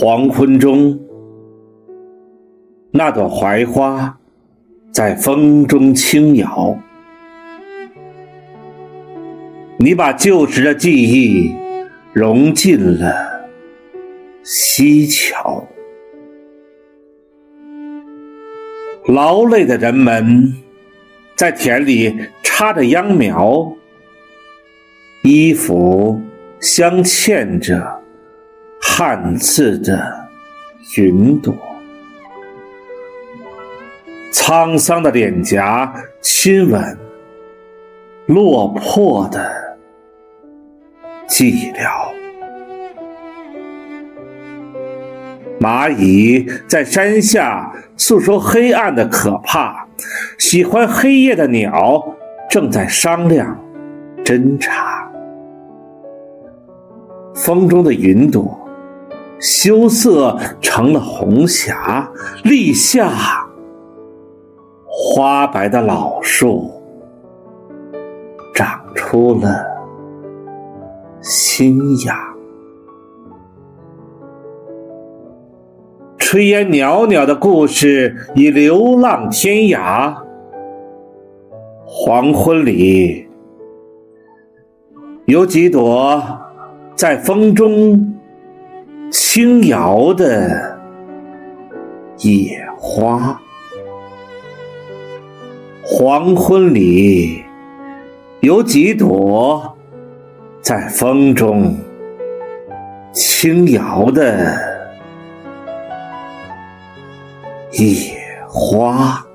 黄昏中，那朵槐花在风中轻摇。你把旧时的记忆融进了西桥。劳累的人们在田里插着秧苗，衣服镶嵌着汉字的云朵，沧桑的脸颊亲吻落魄的寂寥。蚂蚁在山下诉说黑暗的可怕，喜欢黑夜的鸟正在商量侦查。风中的云朵羞涩成了红霞，立夏，花白的老树长出了新芽。炊烟袅袅的故事已流浪天涯。黄昏里，有几朵在风中轻摇的野花。黄昏里，有几朵在风中轻摇的。野花。